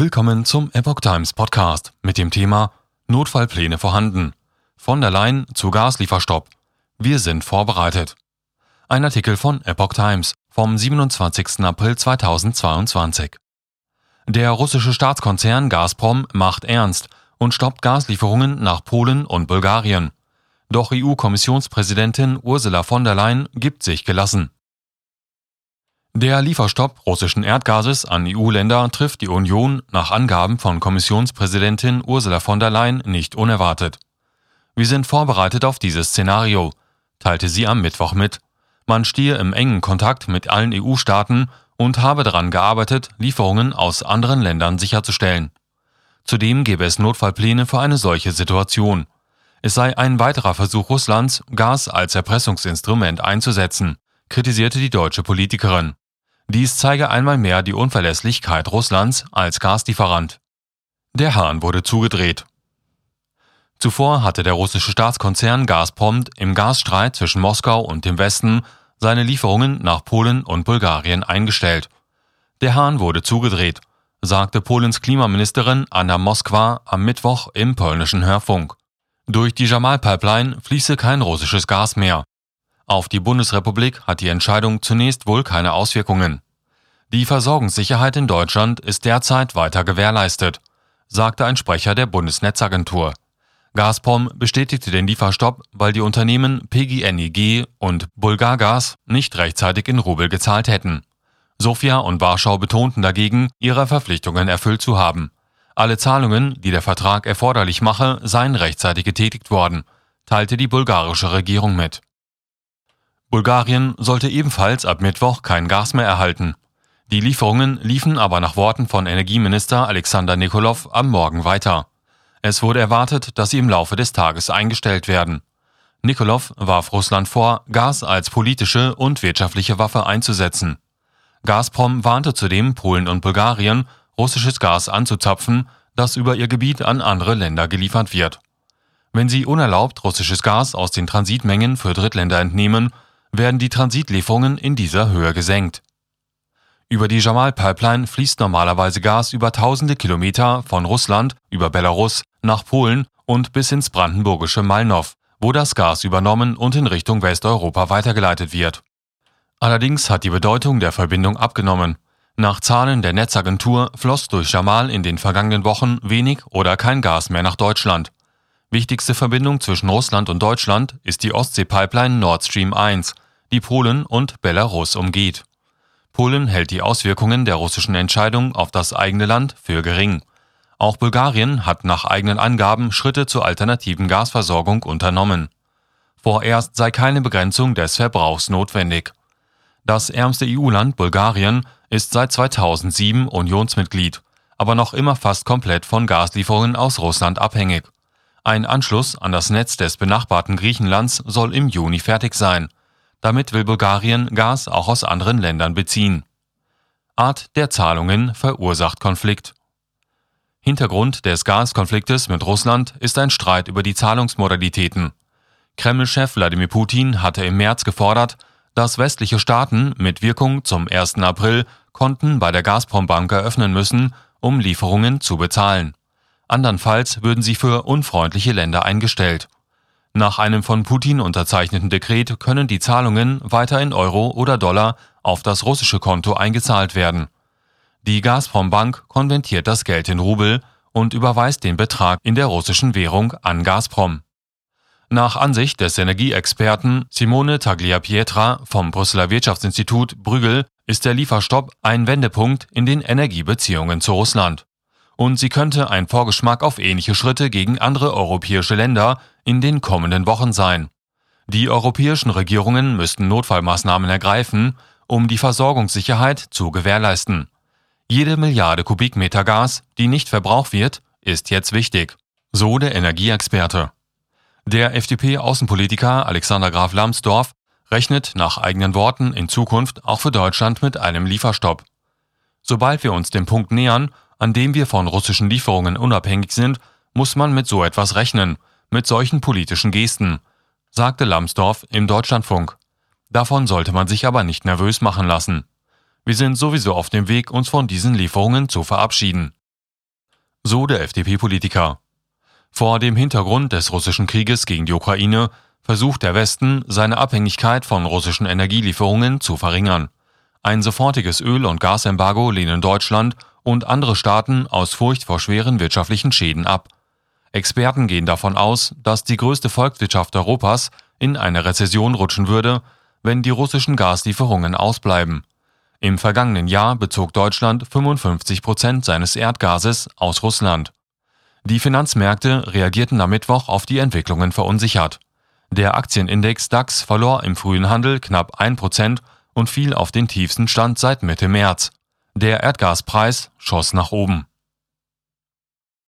Willkommen zum Epoch Times Podcast mit dem Thema Notfallpläne vorhanden. Von der Leyen zu Gaslieferstopp. Wir sind vorbereitet. Ein Artikel von Epoch Times vom 27. April 2022. Der russische Staatskonzern Gazprom macht ernst und stoppt Gaslieferungen nach Polen und Bulgarien. Doch EU-Kommissionspräsidentin Ursula von der Leyen gibt sich gelassen. Der Lieferstopp russischen Erdgases an EU-Länder trifft die Union nach Angaben von Kommissionspräsidentin Ursula von der Leyen nicht unerwartet. Wir sind vorbereitet auf dieses Szenario, teilte sie am Mittwoch mit. Man stehe im engen Kontakt mit allen EU-Staaten und habe daran gearbeitet, Lieferungen aus anderen Ländern sicherzustellen. Zudem gäbe es Notfallpläne für eine solche Situation. Es sei ein weiterer Versuch Russlands, Gas als Erpressungsinstrument einzusetzen, kritisierte die deutsche Politikerin. Dies zeige einmal mehr die Unverlässlichkeit Russlands als Gaslieferant. Der Hahn wurde zugedreht. Zuvor hatte der russische Staatskonzern Gazprom im Gasstreit zwischen Moskau und dem Westen seine Lieferungen nach Polen und Bulgarien eingestellt. Der Hahn wurde zugedreht, sagte Polens Klimaministerin Anna Moskwa am Mittwoch im polnischen Hörfunk. Durch die Jamal-Pipeline fließe kein russisches Gas mehr. Auf die Bundesrepublik hat die Entscheidung zunächst wohl keine Auswirkungen. Die Versorgungssicherheit in Deutschland ist derzeit weiter gewährleistet, sagte ein Sprecher der Bundesnetzagentur. Gazprom bestätigte den Lieferstopp, weil die Unternehmen PGNiG und Bulgargas nicht rechtzeitig in Rubel gezahlt hätten. Sofia und Warschau betonten dagegen, ihre Verpflichtungen erfüllt zu haben. Alle Zahlungen, die der Vertrag erforderlich mache, seien rechtzeitig getätigt worden, teilte die bulgarische Regierung mit. Bulgarien sollte ebenfalls ab Mittwoch kein Gas mehr erhalten. Die Lieferungen liefen aber nach Worten von Energieminister Alexander Nikolov am Morgen weiter. Es wurde erwartet, dass sie im Laufe des Tages eingestellt werden. Nikolov warf Russland vor, Gas als politische und wirtschaftliche Waffe einzusetzen. Gazprom warnte zudem Polen und Bulgarien, russisches Gas anzuzapfen, das über ihr Gebiet an andere Länder geliefert wird. Wenn sie unerlaubt russisches Gas aus den Transitmengen für Drittländer entnehmen, werden die Transitlieferungen in dieser Höhe gesenkt. Über die Jamal-Pipeline fließt normalerweise Gas über tausende Kilometer von Russland über Belarus nach Polen und bis ins brandenburgische Malnow, wo das Gas übernommen und in Richtung Westeuropa weitergeleitet wird. Allerdings hat die Bedeutung der Verbindung abgenommen. Nach Zahlen der Netzagentur floss durch Jamal in den vergangenen Wochen wenig oder kein Gas mehr nach Deutschland. Wichtigste Verbindung zwischen Russland und Deutschland ist die Ostsee-Pipeline Nord Stream 1, die Polen und Belarus umgeht. Polen hält die Auswirkungen der russischen Entscheidung auf das eigene Land für gering. Auch Bulgarien hat nach eigenen Angaben Schritte zur alternativen Gasversorgung unternommen. Vorerst sei keine Begrenzung des Verbrauchs notwendig. Das ärmste EU-Land Bulgarien ist seit 2007 Unionsmitglied, aber noch immer fast komplett von Gaslieferungen aus Russland abhängig. Ein Anschluss an das Netz des benachbarten Griechenlands soll im Juni fertig sein. Damit will Bulgarien Gas auch aus anderen Ländern beziehen. Art der Zahlungen verursacht Konflikt. Hintergrund des Gaskonfliktes mit Russland ist ein Streit über die Zahlungsmodalitäten. Kreml-Chef Wladimir Putin hatte im März gefordert, dass westliche Staaten mit Wirkung zum 1. April Konten bei der Gazprom-Bank eröffnen müssen, um Lieferungen zu bezahlen. Andernfalls würden sie für unfreundliche Länder eingestellt. Nach einem von Putin unterzeichneten Dekret können die Zahlungen weiter in Euro oder Dollar auf das russische Konto eingezahlt werden. Die Gazprom Bank konvertiert das Geld in Rubel und überweist den Betrag in der russischen Währung an Gazprom. Nach Ansicht des Energieexperten Simone Tagliapietra vom Brüsseler Wirtschaftsinstitut Brügel ist der Lieferstopp ein Wendepunkt in den Energiebeziehungen zu Russland und sie könnte ein Vorgeschmack auf ähnliche Schritte gegen andere europäische Länder in den kommenden Wochen sein. Die europäischen Regierungen müssten Notfallmaßnahmen ergreifen, um die Versorgungssicherheit zu gewährleisten. Jede Milliarde Kubikmeter Gas, die nicht verbraucht wird, ist jetzt wichtig, so der Energieexperte. Der FDP-Außenpolitiker Alexander Graf Lambsdorff rechnet nach eigenen Worten in Zukunft auch für Deutschland mit einem Lieferstopp. Sobald wir uns dem Punkt nähern, an dem wir von russischen Lieferungen unabhängig sind, muss man mit so etwas rechnen, mit solchen politischen Gesten, sagte Lambsdorff im Deutschlandfunk. Davon sollte man sich aber nicht nervös machen lassen. Wir sind sowieso auf dem Weg, uns von diesen Lieferungen zu verabschieden. so der FDP-Politiker. Vor dem Hintergrund des russischen Krieges gegen die Ukraine versucht der Westen, seine Abhängigkeit von russischen Energielieferungen zu verringern. Ein sofortiges Öl- und Gasembargo lehnen Deutschland und andere Staaten aus Furcht vor schweren wirtschaftlichen Schäden ab. Experten gehen davon aus, dass die größte Volkswirtschaft Europas in eine Rezession rutschen würde, wenn die russischen Gaslieferungen ausbleiben. Im vergangenen Jahr bezog Deutschland 55 Prozent seines Erdgases aus Russland. Die Finanzmärkte reagierten am Mittwoch auf die Entwicklungen verunsichert. Der Aktienindex DAX verlor im frühen Handel knapp 1 Prozent und fiel auf den tiefsten Stand seit Mitte März. Der Erdgaspreis schoss nach oben.